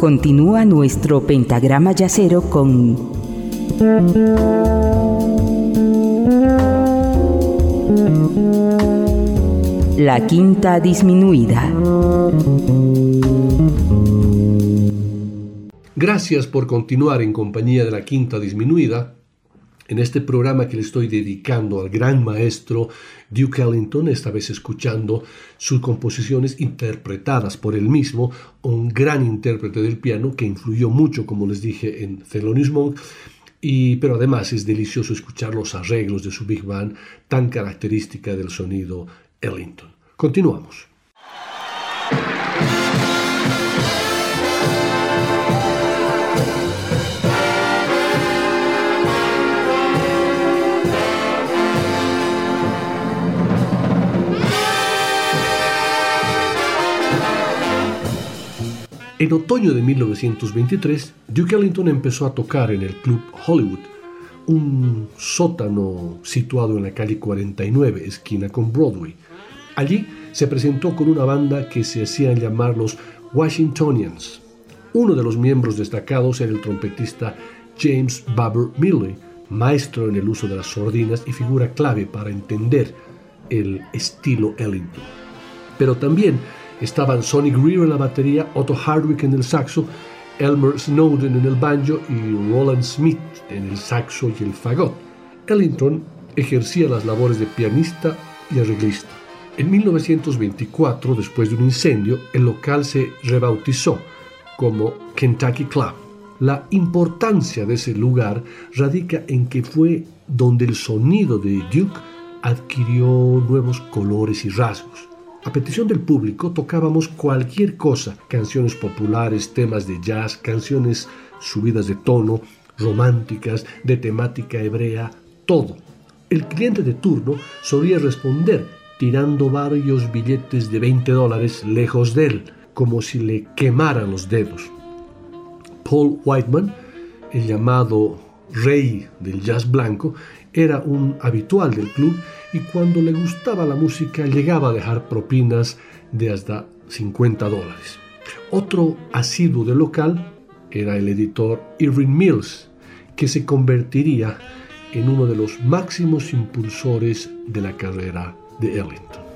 Continúa nuestro pentagrama yacero con la quinta disminuida. Gracias por continuar en compañía de la quinta disminuida en este programa que le estoy dedicando al gran maestro Duke Ellington, esta vez escuchando sus composiciones interpretadas por él mismo, un gran intérprete del piano que influyó mucho, como les dije, en Thelonious Monk, y, pero además es delicioso escuchar los arreglos de su Big Band tan característica del sonido Ellington. Continuamos. En otoño de 1923, Duke Ellington empezó a tocar en el Club Hollywood, un sótano situado en la calle 49, esquina con Broadway. Allí se presentó con una banda que se hacían llamar los Washingtonians. Uno de los miembros destacados era el trompetista James Baber Milley, maestro en el uso de las sordinas y figura clave para entender el estilo Ellington. Pero también Estaban Sonny Greer en la batería, Otto Hardwick en el saxo, Elmer Snowden en el banjo y Roland Smith en el saxo y el fagot. Ellington ejercía las labores de pianista y arreglista. En 1924, después de un incendio, el local se rebautizó como Kentucky Club. La importancia de ese lugar radica en que fue donde el sonido de Duke adquirió nuevos colores y rasgos. A petición del público tocábamos cualquier cosa, canciones populares, temas de jazz, canciones subidas de tono, románticas, de temática hebrea, todo. El cliente de turno solía responder tirando varios billetes de 20 dólares lejos de él, como si le quemaran los dedos. Paul Whiteman, el llamado rey del jazz blanco, era un habitual del club y cuando le gustaba la música llegaba a dejar propinas de hasta 50 dólares. Otro asiduo del local era el editor Irving Mills, que se convertiría en uno de los máximos impulsores de la carrera de Ellington.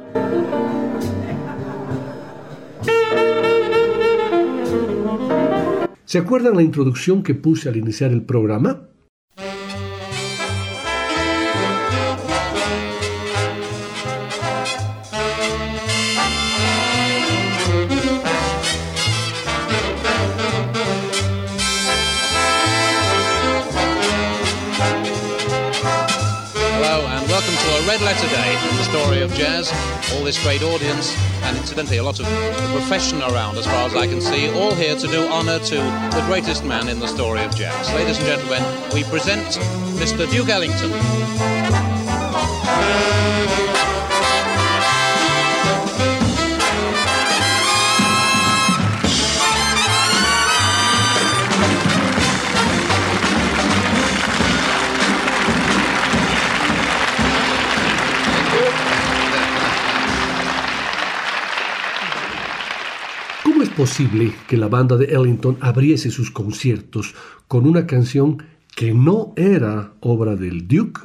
¿Se acuerdan la introducción que puse al iniciar el programa? Of jazz. All this great audience, and incidentally, a lot of the profession around, as far as I can see, all here to do honour to the greatest man in the story of jazz. Ladies and gentlemen, we present Mr. Duke Ellington. Posible que la banda de Ellington abriese sus conciertos con una canción que no era obra del Duke?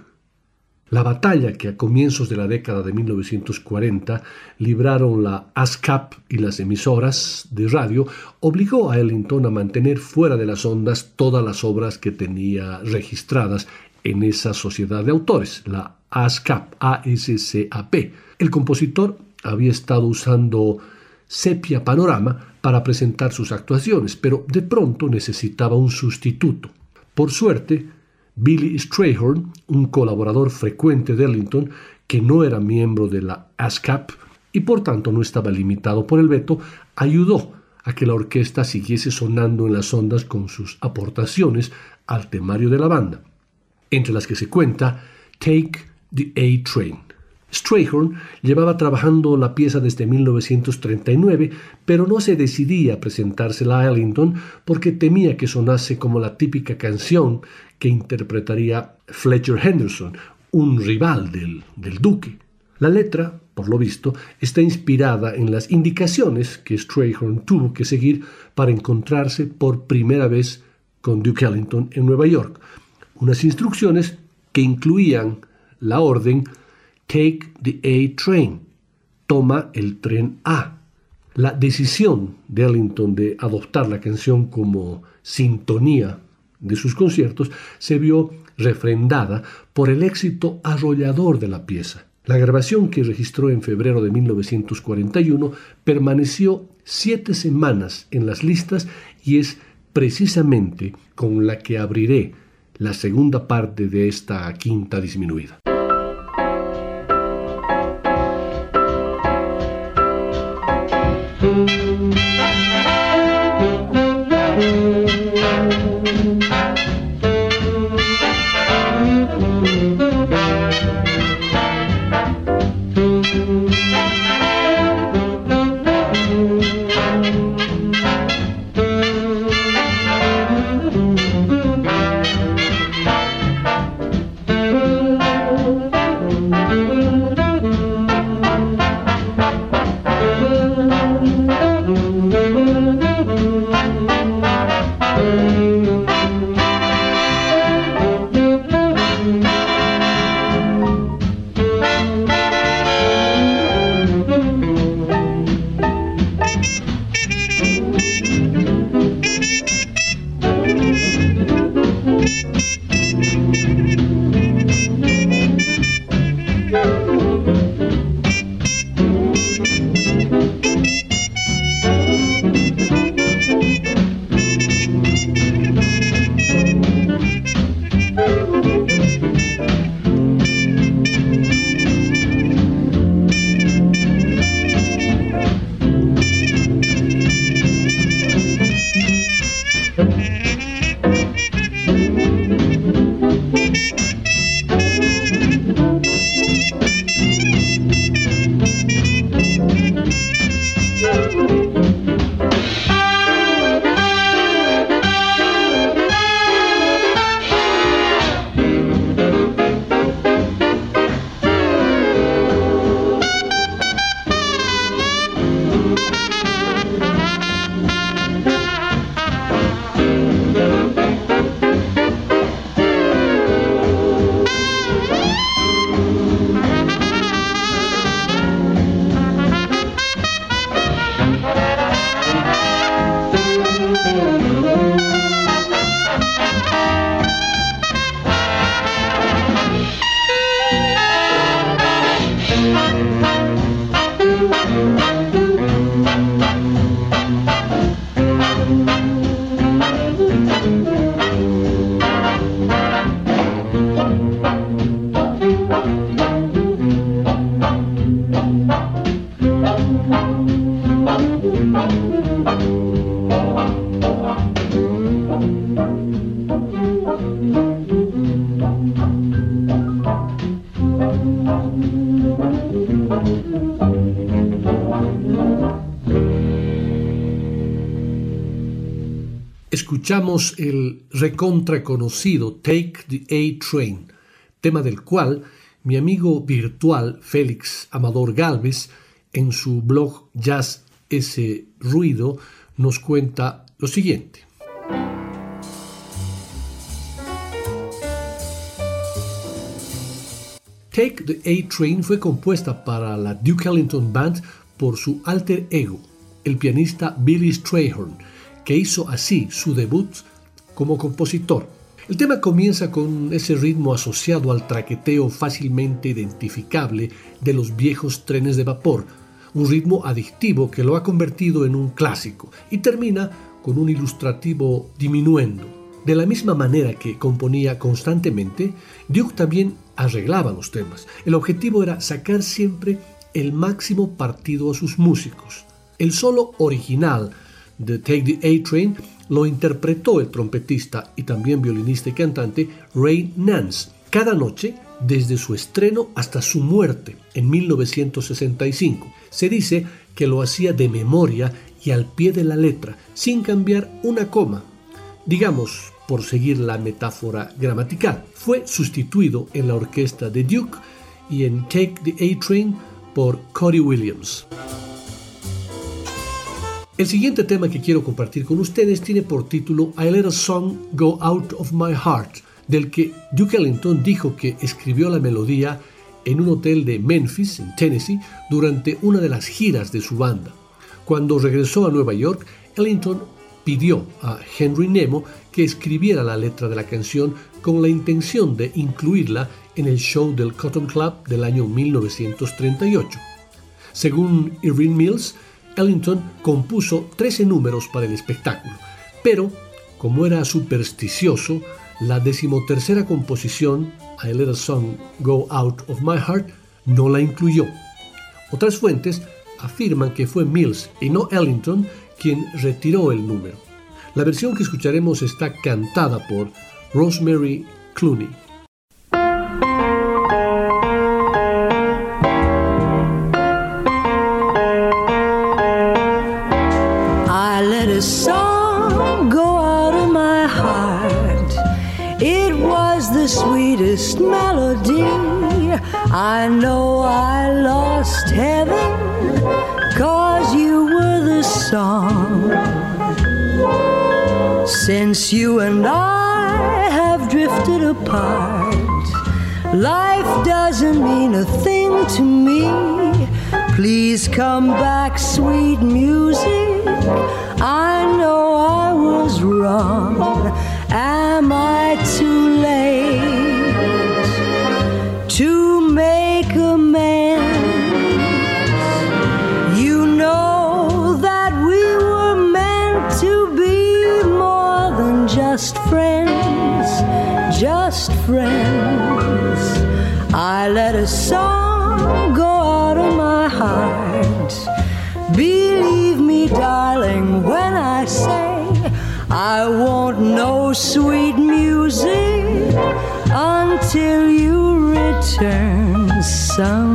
La batalla que a comienzos de la década de 1940 libraron la ASCAP y las emisoras de radio obligó a Ellington a mantener fuera de las ondas todas las obras que tenía registradas en esa sociedad de autores, la ASCAP. El compositor había estado usando Sepia Panorama para presentar sus actuaciones, pero de pronto necesitaba un sustituto. Por suerte, Billy Strayhorn, un colaborador frecuente de Ellington, que no era miembro de la ASCAP y por tanto no estaba limitado por el veto, ayudó a que la orquesta siguiese sonando en las ondas con sus aportaciones al temario de la banda, entre las que se cuenta Take the A Train. Strayhorn llevaba trabajando la pieza desde 1939, pero no se decidía a presentársela a Ellington porque temía que sonase como la típica canción que interpretaría Fletcher Henderson, un rival del, del duque. La letra, por lo visto, está inspirada en las indicaciones que Strayhorn tuvo que seguir para encontrarse por primera vez con Duke Ellington en Nueva York, unas instrucciones que incluían la orden Take the A Train, toma el tren A. La decisión de Ellington de adoptar la canción como sintonía de sus conciertos se vio refrendada por el éxito arrollador de la pieza. La grabación que registró en febrero de 1941 permaneció siete semanas en las listas y es precisamente con la que abriré la segunda parte de esta quinta disminuida. Escuchamos el recontra conocido Take the A Train, tema del cual mi amigo virtual Félix Amador Galvez en su blog Jazz ese ruido nos cuenta lo siguiente. Take the A Train fue compuesta para la Duke Ellington Band por su alter ego, el pianista Billy Strayhorn, que hizo así su debut como compositor. El tema comienza con ese ritmo asociado al traqueteo fácilmente identificable de los viejos trenes de vapor, un ritmo adictivo que lo ha convertido en un clásico, y termina con un ilustrativo diminuendo. De la misma manera que componía constantemente, Duke también arreglaba los temas. El objetivo era sacar siempre el máximo partido a sus músicos. El solo original de Take the A Train lo interpretó el trompetista y también violinista y cantante Ray Nance cada noche desde su estreno hasta su muerte en 1965. Se dice que lo hacía de memoria y al pie de la letra, sin cambiar una coma. Digamos, por seguir la metáfora gramatical, fue sustituido en la orquesta de Duke y en Take the A-Train por Cody Williams. El siguiente tema que quiero compartir con ustedes tiene por título I Let a Song Go Out of My Heart, del que Duke Ellington dijo que escribió la melodía en un hotel de Memphis, en Tennessee, durante una de las giras de su banda. Cuando regresó a Nueva York, Ellington pidió a Henry Nemo que escribiera la letra de la canción con la intención de incluirla en el show del Cotton Club del año 1938. Según Irving Mills, Ellington compuso 13 números para el espectáculo, pero como era supersticioso, la decimotercera composición, I Let a Song Go Out of My Heart, no la incluyó. Otras fuentes afirman que fue Mills y no Ellington quien retiró el número. La versión que escucharemos está cantada por Rosemary Clooney. sweetest melody. I know I song. Since you and I have drifted apart, life doesn't mean a thing to me. Please come back, sweet music. I know I was wrong. Am I too friends. I let a song go out of my heart. Believe me, darling, when I say I won't know sweet music until you return someday.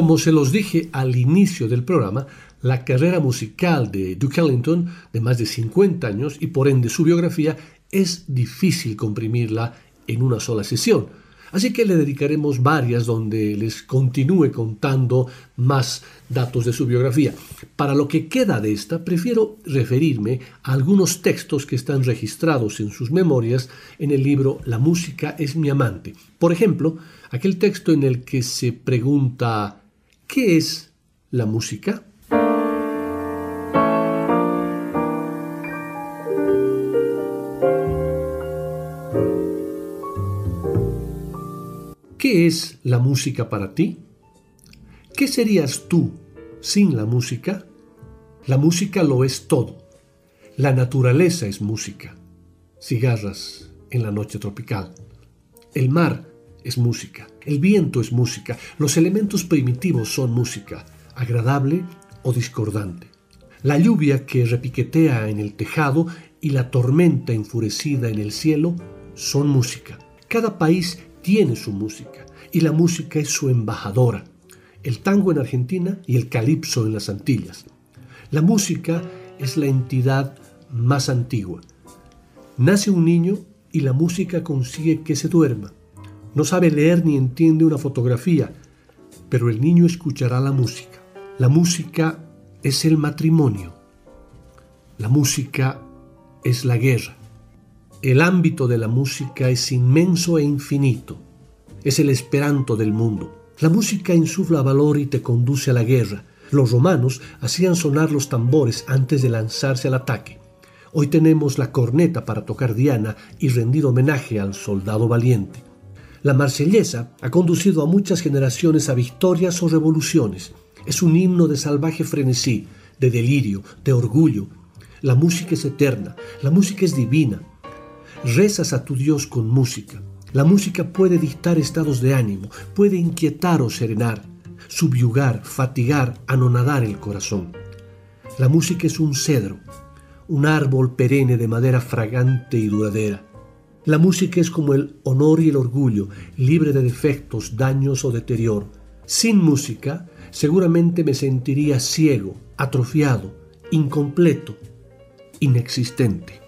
Como se los dije al inicio del programa, la carrera musical de Duke Ellington, de más de 50 años, y por ende su biografía, es difícil comprimirla en una sola sesión. Así que le dedicaremos varias donde les continúe contando más datos de su biografía. Para lo que queda de esta, prefiero referirme a algunos textos que están registrados en sus memorias en el libro La música es mi amante. Por ejemplo, aquel texto en el que se pregunta ¿Qué es la música? ¿Qué es la música para ti? ¿Qué serías tú sin la música? La música lo es todo. La naturaleza es música. Cigarras en la noche tropical. El mar es música. El viento es música. Los elementos primitivos son música, agradable o discordante. La lluvia que repiquetea en el tejado y la tormenta enfurecida en el cielo son música. Cada país tiene su música y la música es su embajadora. El tango en Argentina y el calipso en las Antillas. La música es la entidad más antigua. Nace un niño y la música consigue que se duerma no sabe leer ni entiende una fotografía, pero el niño escuchará la música. La música es el matrimonio. La música es la guerra. El ámbito de la música es inmenso e infinito. Es el esperanto del mundo. La música insufla valor y te conduce a la guerra. Los romanos hacían sonar los tambores antes de lanzarse al ataque. Hoy tenemos la corneta para tocar Diana y rendir homenaje al soldado valiente. La marsellesa ha conducido a muchas generaciones a victorias o revoluciones. Es un himno de salvaje frenesí, de delirio, de orgullo. La música es eterna, la música es divina. Rezas a tu Dios con música. La música puede dictar estados de ánimo, puede inquietar o serenar, subyugar, fatigar, anonadar el corazón. La música es un cedro, un árbol perenne de madera fragante y duradera. La música es como el honor y el orgullo, libre de defectos, daños o deterioro. Sin música, seguramente me sentiría ciego, atrofiado, incompleto, inexistente.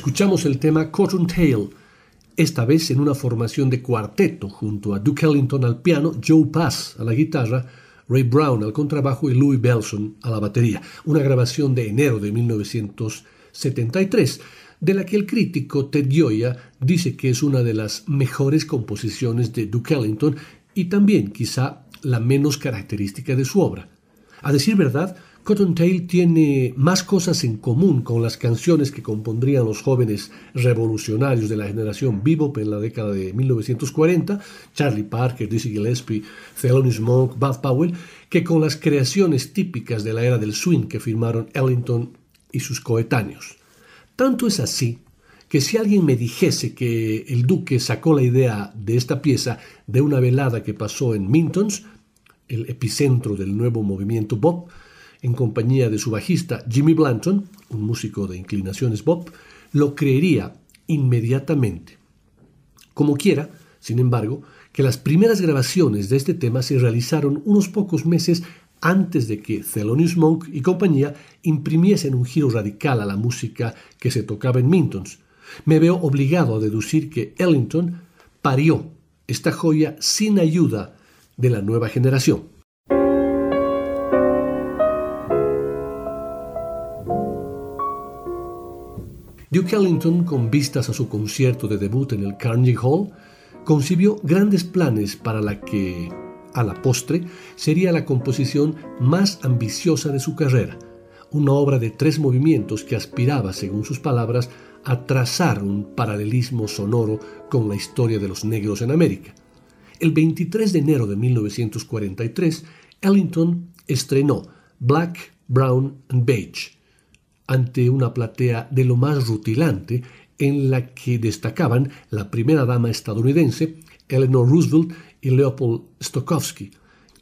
Escuchamos el tema Cotton Tail, esta vez en una formación de cuarteto junto a Duke Ellington al piano, Joe Pass a la guitarra, Ray Brown al contrabajo y Louis Belson a la batería, una grabación de enero de 1973, de la que el crítico Ted Gioia dice que es una de las mejores composiciones de Duke Ellington y también quizá la menos característica de su obra. A decir verdad, Cottontail tiene más cosas en común con las canciones que compondrían los jóvenes revolucionarios de la generación bebop en la década de 1940, Charlie Parker, Dizzy Gillespie, Thelonious Monk, Bud Powell, que con las creaciones típicas de la era del swing que firmaron Ellington y sus coetáneos. Tanto es así que si alguien me dijese que el duque sacó la idea de esta pieza de una velada que pasó en Mintons, el epicentro del nuevo movimiento bop, en compañía de su bajista Jimmy Blanton, un músico de inclinaciones bop, lo creería inmediatamente. Como quiera, sin embargo, que las primeras grabaciones de este tema se realizaron unos pocos meses antes de que Thelonious Monk y compañía imprimiesen un giro radical a la música que se tocaba en Mintons. Me veo obligado a deducir que Ellington parió esta joya sin ayuda de la nueva generación. Duke Ellington, con vistas a su concierto de debut en el Carnegie Hall, concibió grandes planes para la que, a la postre, sería la composición más ambiciosa de su carrera, una obra de tres movimientos que aspiraba, según sus palabras, a trazar un paralelismo sonoro con la historia de los negros en América. El 23 de enero de 1943, Ellington estrenó Black, Brown and Beige, ante una platea de lo más rutilante en la que destacaban la primera dama estadounidense, Eleanor Roosevelt y Leopold Stokowski,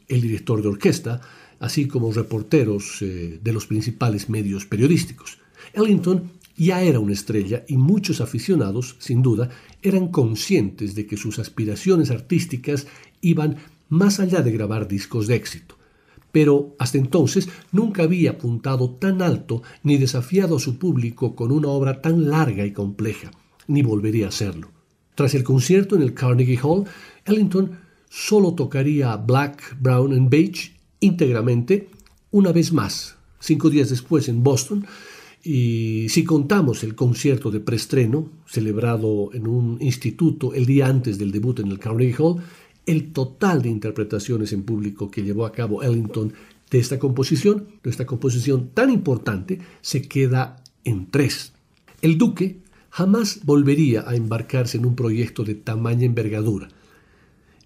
el director de orquesta, así como reporteros eh, de los principales medios periodísticos. Ellington ya era una estrella y muchos aficionados, sin duda, eran conscientes de que sus aspiraciones artísticas iban más allá de grabar discos de éxito pero hasta entonces nunca había apuntado tan alto ni desafiado a su público con una obra tan larga y compleja, ni volvería a hacerlo. Tras el concierto en el Carnegie Hall, Ellington solo tocaría Black, Brown and Beige íntegramente una vez más, cinco días después en Boston, y si contamos el concierto de preestreno, celebrado en un instituto el día antes del debut en el Carnegie Hall, el total de interpretaciones en público que llevó a cabo Ellington de esta composición, de esta composición tan importante, se queda en tres. El duque jamás volvería a embarcarse en un proyecto de tamaña envergadura.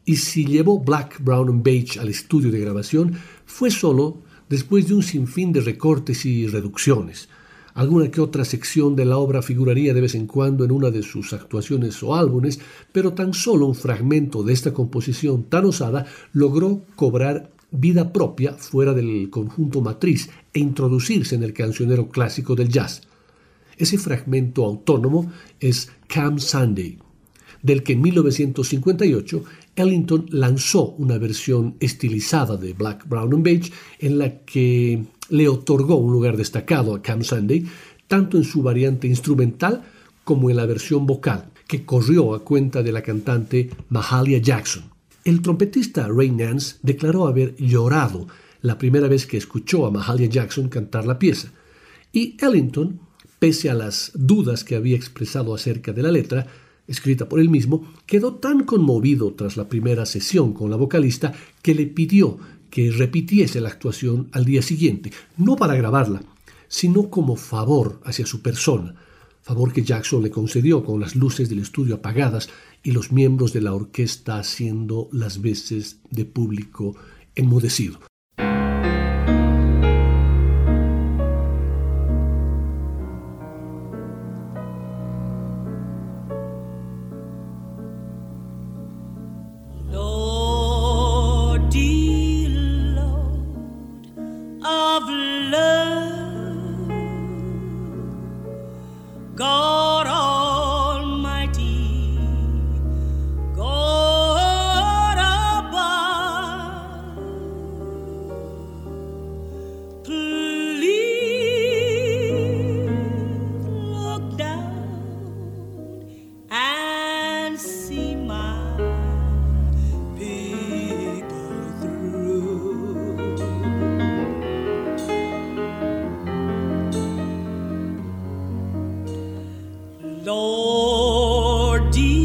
Y si llevó Black, Brown and Beige al estudio de grabación, fue solo después de un sinfín de recortes y reducciones, Alguna que otra sección de la obra figuraría de vez en cuando en una de sus actuaciones o álbumes, pero tan solo un fragmento de esta composición tan osada logró cobrar vida propia fuera del conjunto matriz e introducirse en el cancionero clásico del jazz. Ese fragmento autónomo es Cam Sunday, del que en 1958 Ellington lanzó una versión estilizada de Black, Brown and Beige en la que le otorgó un lugar destacado a Cam Sunday, tanto en su variante instrumental como en la versión vocal, que corrió a cuenta de la cantante Mahalia Jackson. El trompetista Ray Nance declaró haber llorado la primera vez que escuchó a Mahalia Jackson cantar la pieza, y Ellington, pese a las dudas que había expresado acerca de la letra, escrita por él mismo, quedó tan conmovido tras la primera sesión con la vocalista que le pidió que repitiese la actuación al día siguiente, no para grabarla, sino como favor hacia su persona, favor que Jackson le concedió con las luces del estudio apagadas y los miembros de la orquesta haciendo las veces de público enmudecido. Lord, dear.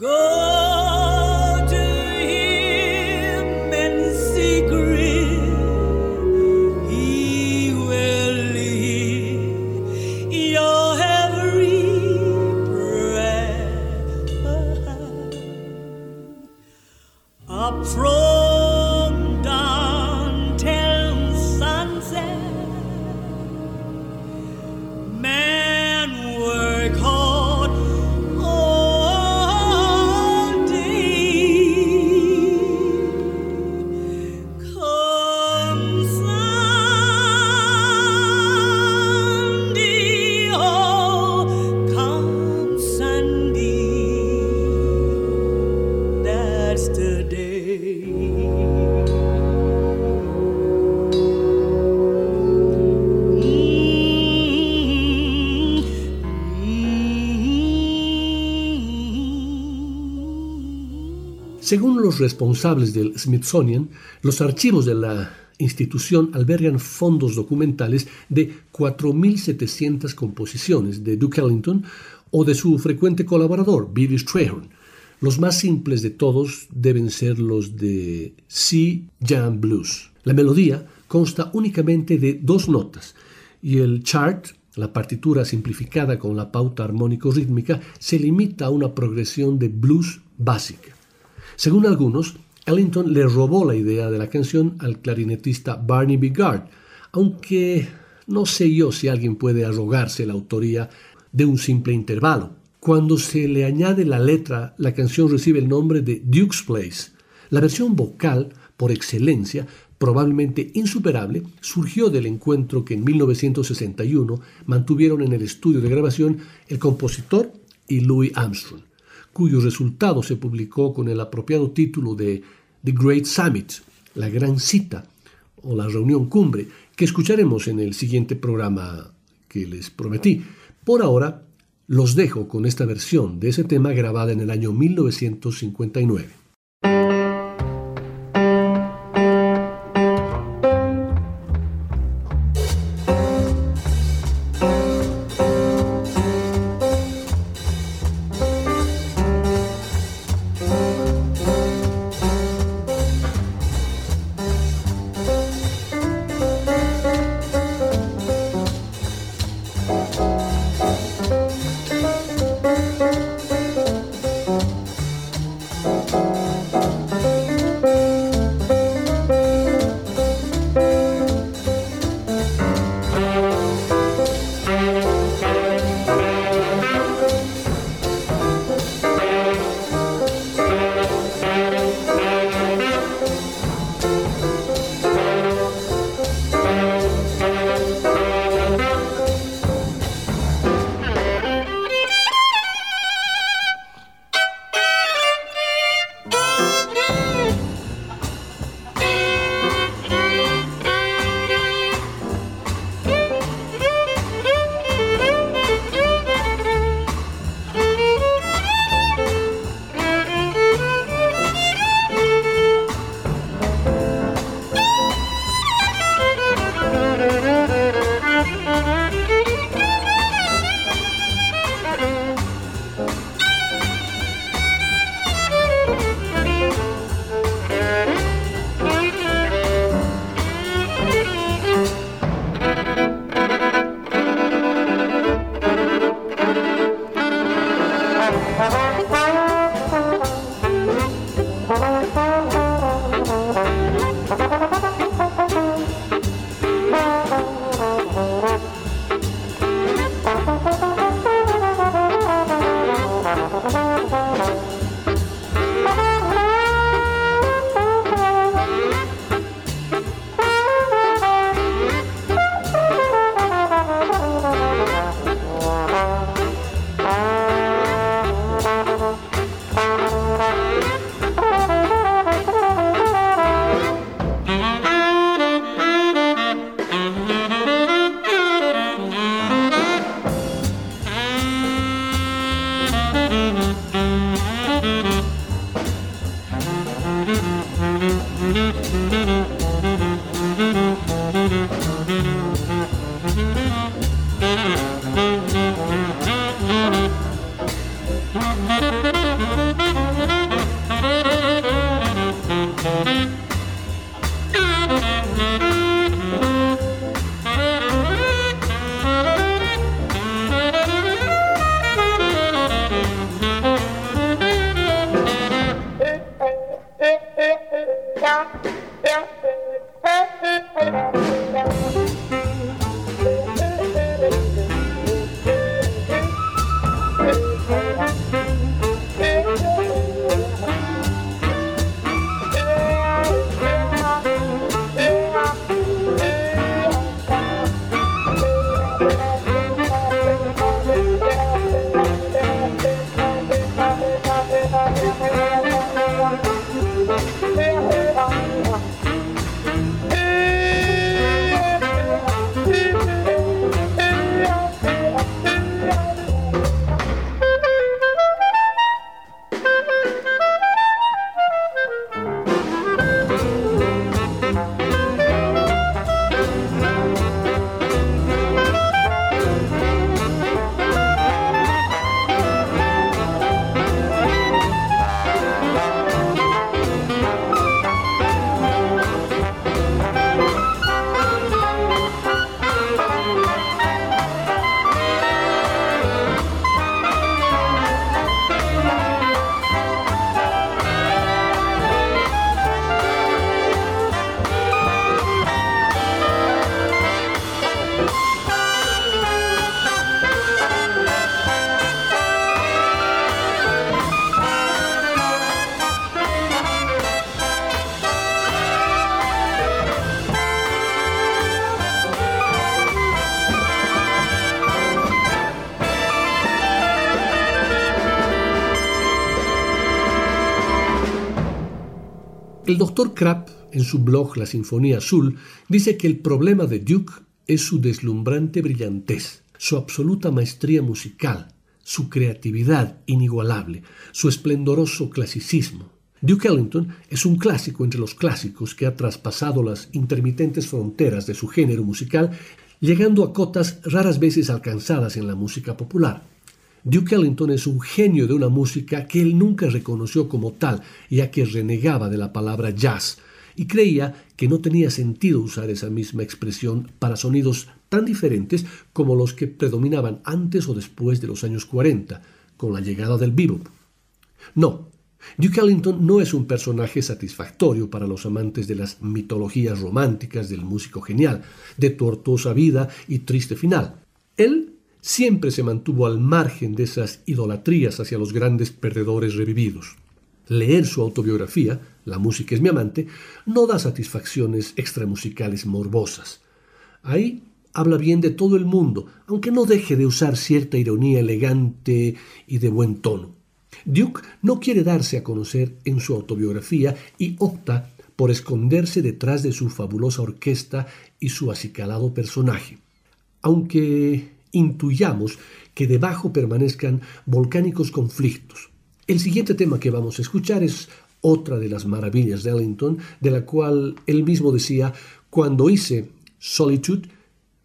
Good. Según los responsables del Smithsonian, los archivos de la institución albergan fondos documentales de 4.700 composiciones de Duke Ellington o de su frecuente colaborador, Billy Strayhorn. Los más simples de todos deben ser los de C Jam Blues. La melodía consta únicamente de dos notas y el chart, la partitura simplificada con la pauta armónico-rítmica, se limita a una progresión de blues básica. Según algunos, Ellington le robó la idea de la canción al clarinetista Barney Bigard, aunque no sé yo si alguien puede arrogarse la autoría de un simple intervalo. Cuando se le añade la letra, la canción recibe el nombre de Duke's Place. La versión vocal, por excelencia, probablemente insuperable, surgió del encuentro que en 1961 mantuvieron en el estudio de grabación el compositor y Louis Armstrong, cuyo resultado se publicó con el apropiado título de The Great Summit, la gran cita o la reunión cumbre, que escucharemos en el siguiente programa que les prometí. Por ahora, los dejo con esta versión de ese tema grabada en el año 1959. El doctor Krapp, en su blog La Sinfonía Azul, dice que el problema de Duke es su deslumbrante brillantez, su absoluta maestría musical, su creatividad inigualable, su esplendoroso clasicismo. Duke Ellington es un clásico entre los clásicos que ha traspasado las intermitentes fronteras de su género musical, llegando a cotas raras veces alcanzadas en la música popular. Duke Ellington es un genio de una música que él nunca reconoció como tal, ya que renegaba de la palabra jazz, y creía que no tenía sentido usar esa misma expresión para sonidos tan diferentes como los que predominaban antes o después de los años 40, con la llegada del bebop. No, Duke Ellington no es un personaje satisfactorio para los amantes de las mitologías románticas del músico genial, de tortuosa vida y triste final. Él siempre se mantuvo al margen de esas idolatrías hacia los grandes perdedores revividos. Leer su autobiografía, La música es mi amante, no da satisfacciones extramusicales morbosas. Ahí habla bien de todo el mundo, aunque no deje de usar cierta ironía elegante y de buen tono. Duke no quiere darse a conocer en su autobiografía y opta por esconderse detrás de su fabulosa orquesta y su acicalado personaje. Aunque intuyamos que debajo permanezcan volcánicos conflictos. El siguiente tema que vamos a escuchar es otra de las maravillas de Ellington, de la cual él mismo decía, cuando hice Solitude,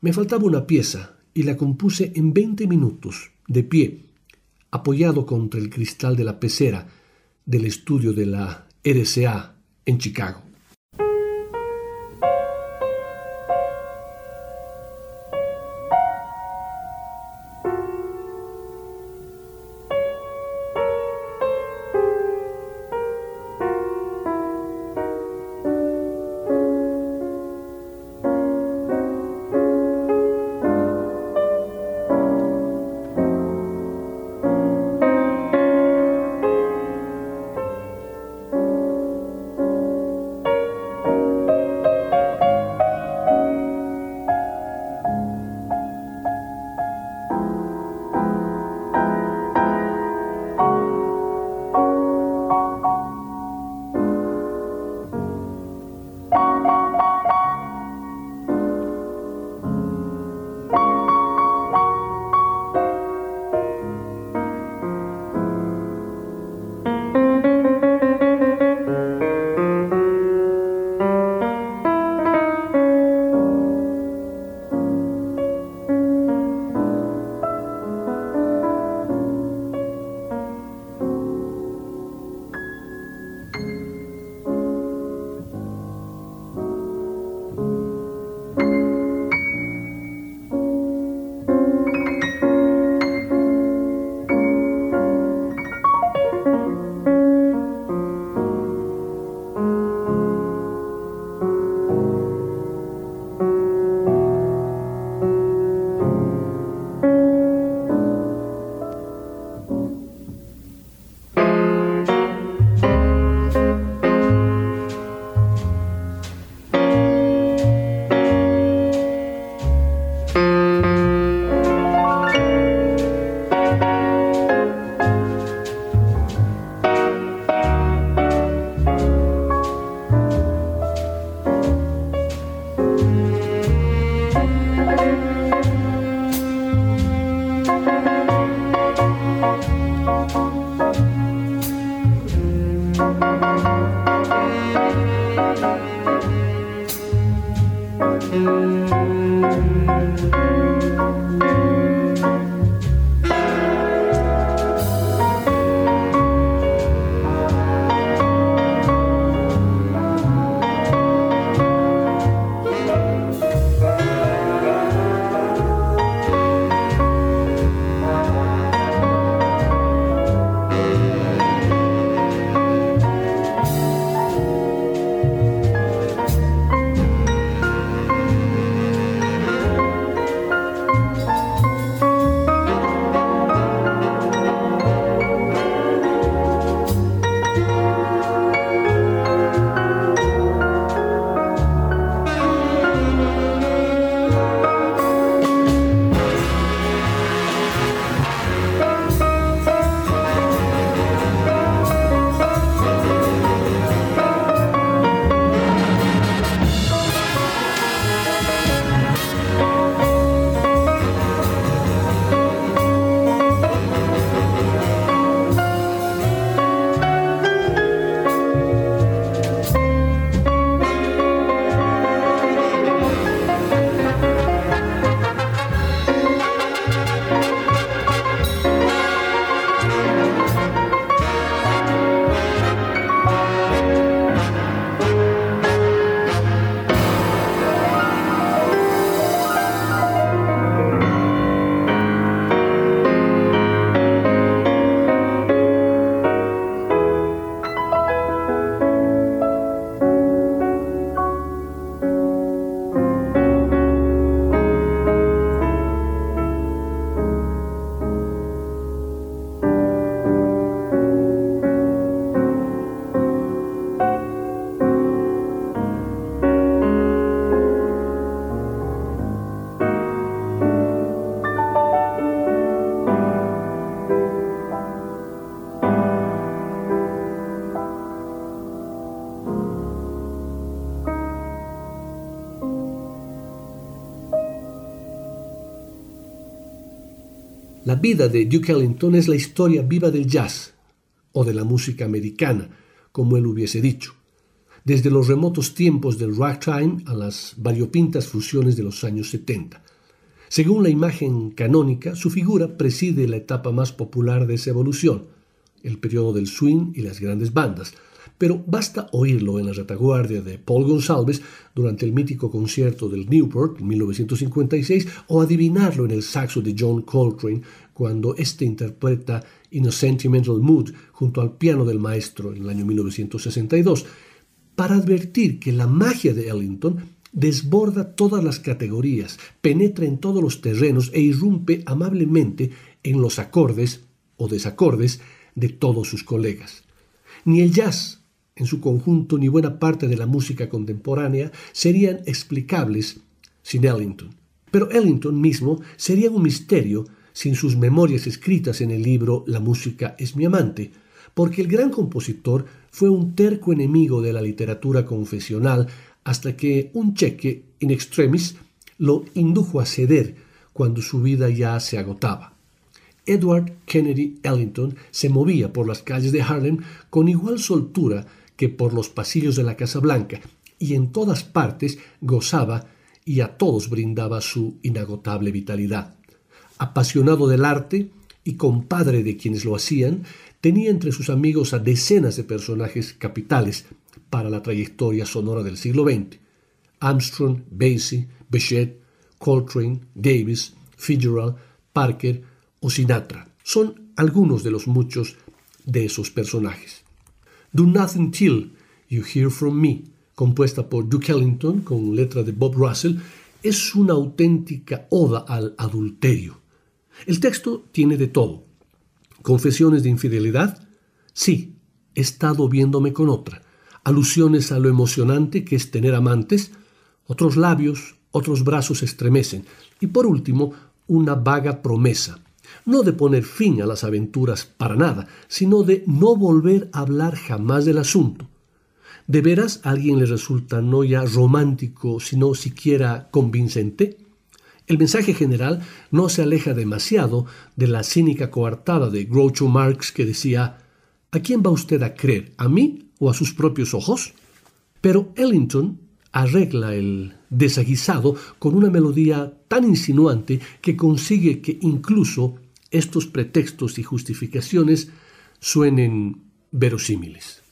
me faltaba una pieza y la compuse en 20 minutos, de pie, apoyado contra el cristal de la pecera del estudio de la RCA en Chicago. La vida de Duke Ellington es la historia viva del jazz, o de la música americana, como él hubiese dicho, desde los remotos tiempos del ragtime a las variopintas fusiones de los años 70. Según la imagen canónica, su figura preside la etapa más popular de esa evolución, el periodo del swing y las grandes bandas, pero basta oírlo en la retaguardia de Paul Gonsalves durante el mítico concierto del Newport en 1956 o adivinarlo en el saxo de John Coltrane cuando éste interpreta In a Sentimental Mood junto al piano del maestro en el año 1962, para advertir que la magia de Ellington desborda todas las categorías, penetra en todos los terrenos e irrumpe amablemente en los acordes o desacordes de todos sus colegas. Ni el jazz, en su conjunto, ni buena parte de la música contemporánea serían explicables sin Ellington. Pero Ellington mismo sería un misterio sin sus memorias escritas en el libro La música es mi amante, porque el gran compositor fue un terco enemigo de la literatura confesional hasta que un cheque in extremis lo indujo a ceder cuando su vida ya se agotaba. Edward Kennedy Ellington se movía por las calles de Harlem con igual soltura que por los pasillos de la Casa Blanca, y en todas partes gozaba y a todos brindaba su inagotable vitalidad. Apasionado del arte y compadre de quienes lo hacían, tenía entre sus amigos a decenas de personajes capitales para la trayectoria sonora del siglo XX. Armstrong, Basie, Bechet, Coltrane, Davis, Fitzgerald, Parker o Sinatra son algunos de los muchos de esos personajes. Do Nothing Till You Hear From Me, compuesta por Duke Ellington con letra de Bob Russell, es una auténtica oda al adulterio. El texto tiene de todo. Confesiones de infidelidad. Sí, he estado viéndome con otra. Alusiones a lo emocionante que es tener amantes. Otros labios, otros brazos estremecen. Y por último, una vaga promesa no de poner fin a las aventuras para nada, sino de no volver a hablar jamás del asunto. ¿De veras a alguien le resulta no ya romántico, sino siquiera convincente? El mensaje general no se aleja demasiado de la cínica coartada de Groucho Marx que decía ¿A quién va usted a creer? ¿A mí o a sus propios ojos? Pero Ellington arregla el desaguisado con una melodía tan insinuante que consigue que incluso estos pretextos y justificaciones suenen verosímiles.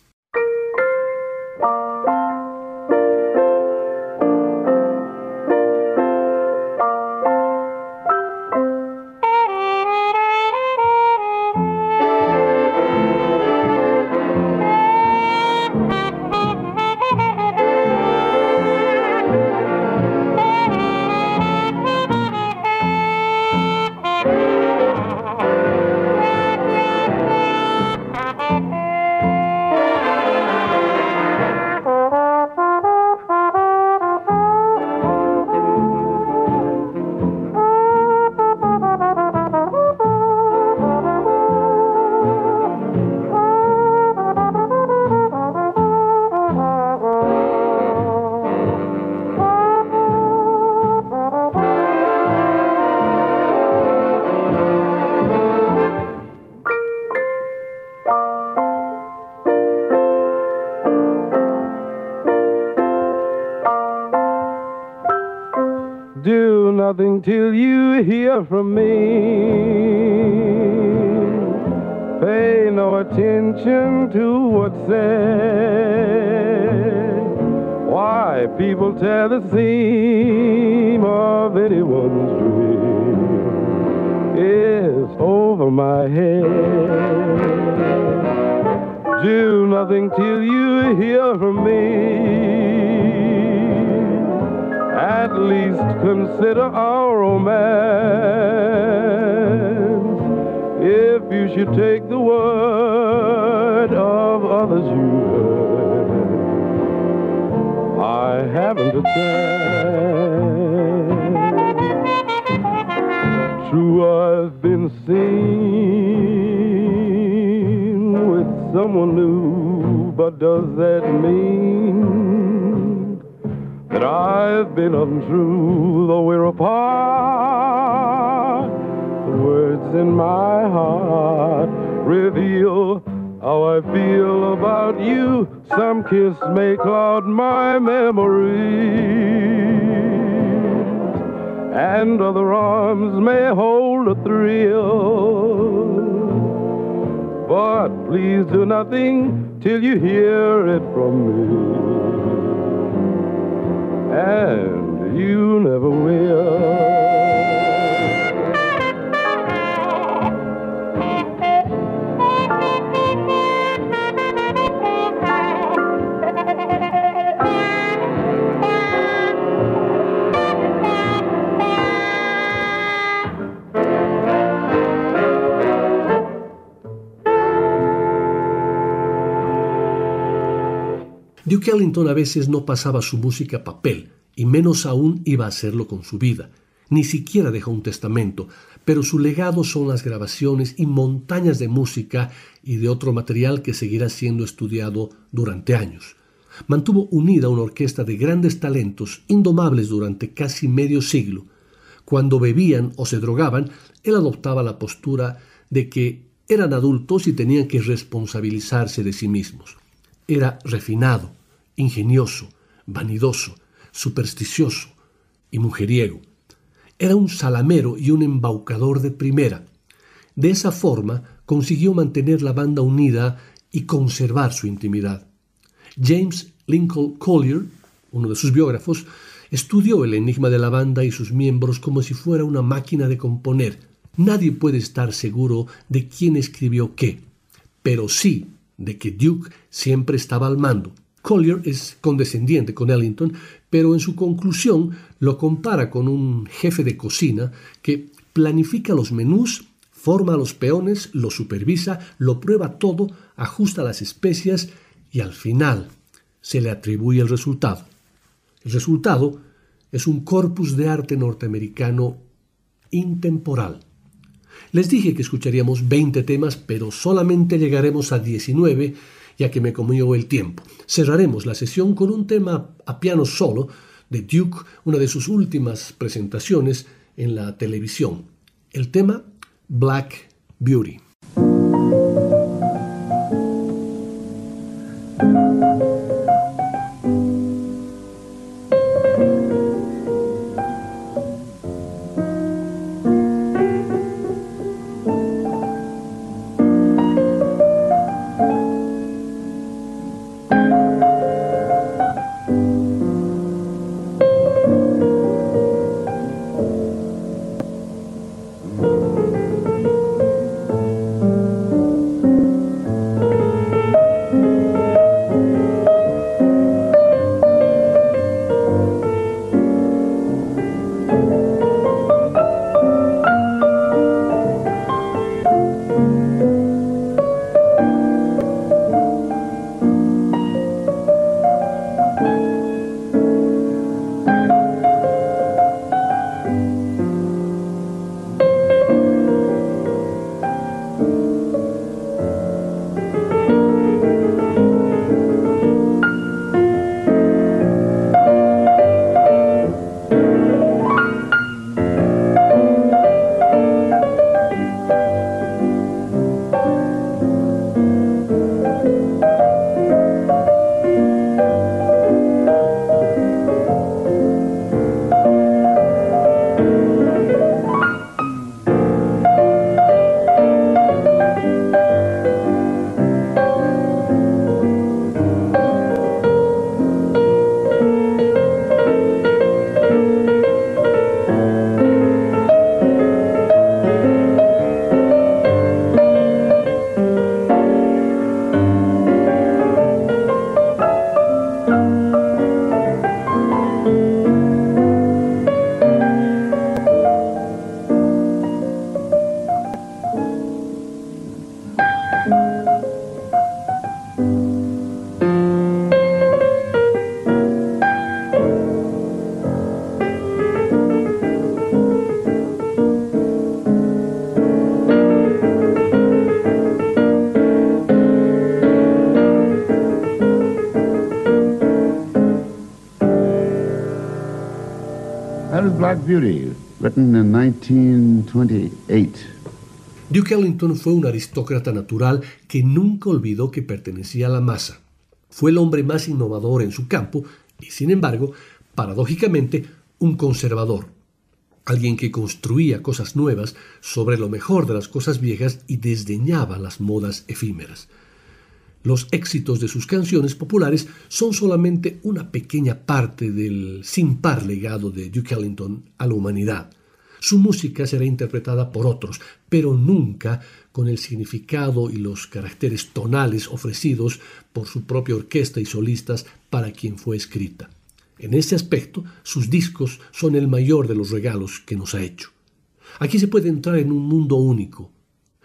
Hear from me. Pay no attention to what's said. Why people tear the seam of anyone's dream is over my head. Do nothing till you hear from me least consider our romance. If you should take the word of others you heard, I haven't a chance. True, I've been seen with someone new, but does that mean? Been untrue, though we're apart. The words in my heart reveal how I feel about you. Some kiss may cloud my memory, and other arms may hold a thrill. But please do nothing till you hear it from me. And you never will. Duke Ellington a veces no pasaba su música a papel, y menos aún iba a hacerlo con su vida. Ni siquiera dejó un testamento, pero su legado son las grabaciones y montañas de música y de otro material que seguirá siendo estudiado durante años. Mantuvo unida una orquesta de grandes talentos, indomables durante casi medio siglo. Cuando bebían o se drogaban, él adoptaba la postura de que eran adultos y tenían que responsabilizarse de sí mismos. Era refinado, ingenioso, vanidoso, supersticioso y mujeriego. Era un salamero y un embaucador de primera. De esa forma consiguió mantener la banda unida y conservar su intimidad. James Lincoln Collier, uno de sus biógrafos, estudió el enigma de la banda y sus miembros como si fuera una máquina de componer. Nadie puede estar seguro de quién escribió qué, pero sí de que Duke siempre estaba al mando. Collier es condescendiente con Ellington, pero en su conclusión lo compara con un jefe de cocina que planifica los menús, forma a los peones, lo supervisa, lo prueba todo, ajusta las especias y al final se le atribuye el resultado. El resultado es un corpus de arte norteamericano intemporal les dije que escucharíamos 20 temas, pero solamente llegaremos a 19, ya que me comió el tiempo. Cerraremos la sesión con un tema a piano solo de Duke, una de sus últimas presentaciones en la televisión. El tema Black Beauty. Beauty, written in 1928. Duke Ellington fue un aristócrata natural que nunca olvidó que pertenecía a la masa. Fue el hombre más innovador en su campo y, sin embargo, paradójicamente, un conservador. Alguien que construía cosas nuevas sobre lo mejor de las cosas viejas y desdeñaba las modas efímeras. Los éxitos de sus canciones populares son solamente una pequeña parte del sin par legado de Duke Ellington a la humanidad. Su música será interpretada por otros, pero nunca con el significado y los caracteres tonales ofrecidos por su propia orquesta y solistas para quien fue escrita. En este aspecto, sus discos son el mayor de los regalos que nos ha hecho. Aquí se puede entrar en un mundo único,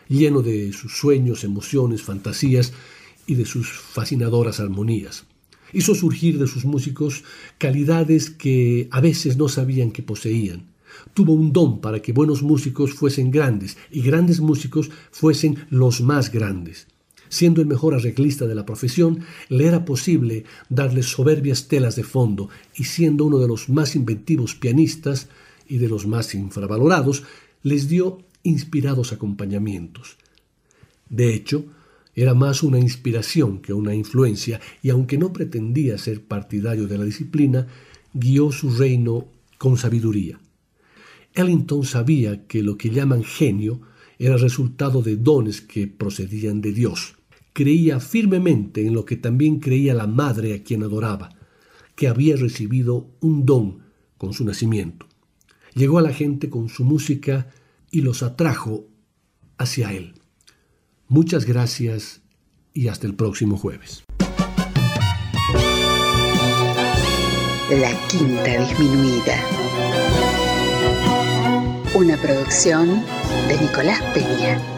lleno de sus sueños, emociones, fantasías y de sus fascinadoras armonías. Hizo surgir de sus músicos calidades que a veces no sabían que poseían tuvo un don para que buenos músicos fuesen grandes y grandes músicos fuesen los más grandes. Siendo el mejor arreglista de la profesión, le era posible darle soberbias telas de fondo y siendo uno de los más inventivos pianistas y de los más infravalorados, les dio inspirados acompañamientos. De hecho, era más una inspiración que una influencia, y aunque no pretendía ser partidario de la disciplina, guió su reino con sabiduría. Ellington sabía que lo que llaman genio era resultado de dones que procedían de Dios. Creía firmemente en lo que también creía la madre a quien adoraba, que había recibido un don con su nacimiento. Llegó a la gente con su música y los atrajo hacia él. Muchas gracias y hasta el próximo jueves. La quinta disminuida una producción de Nicolás Peña.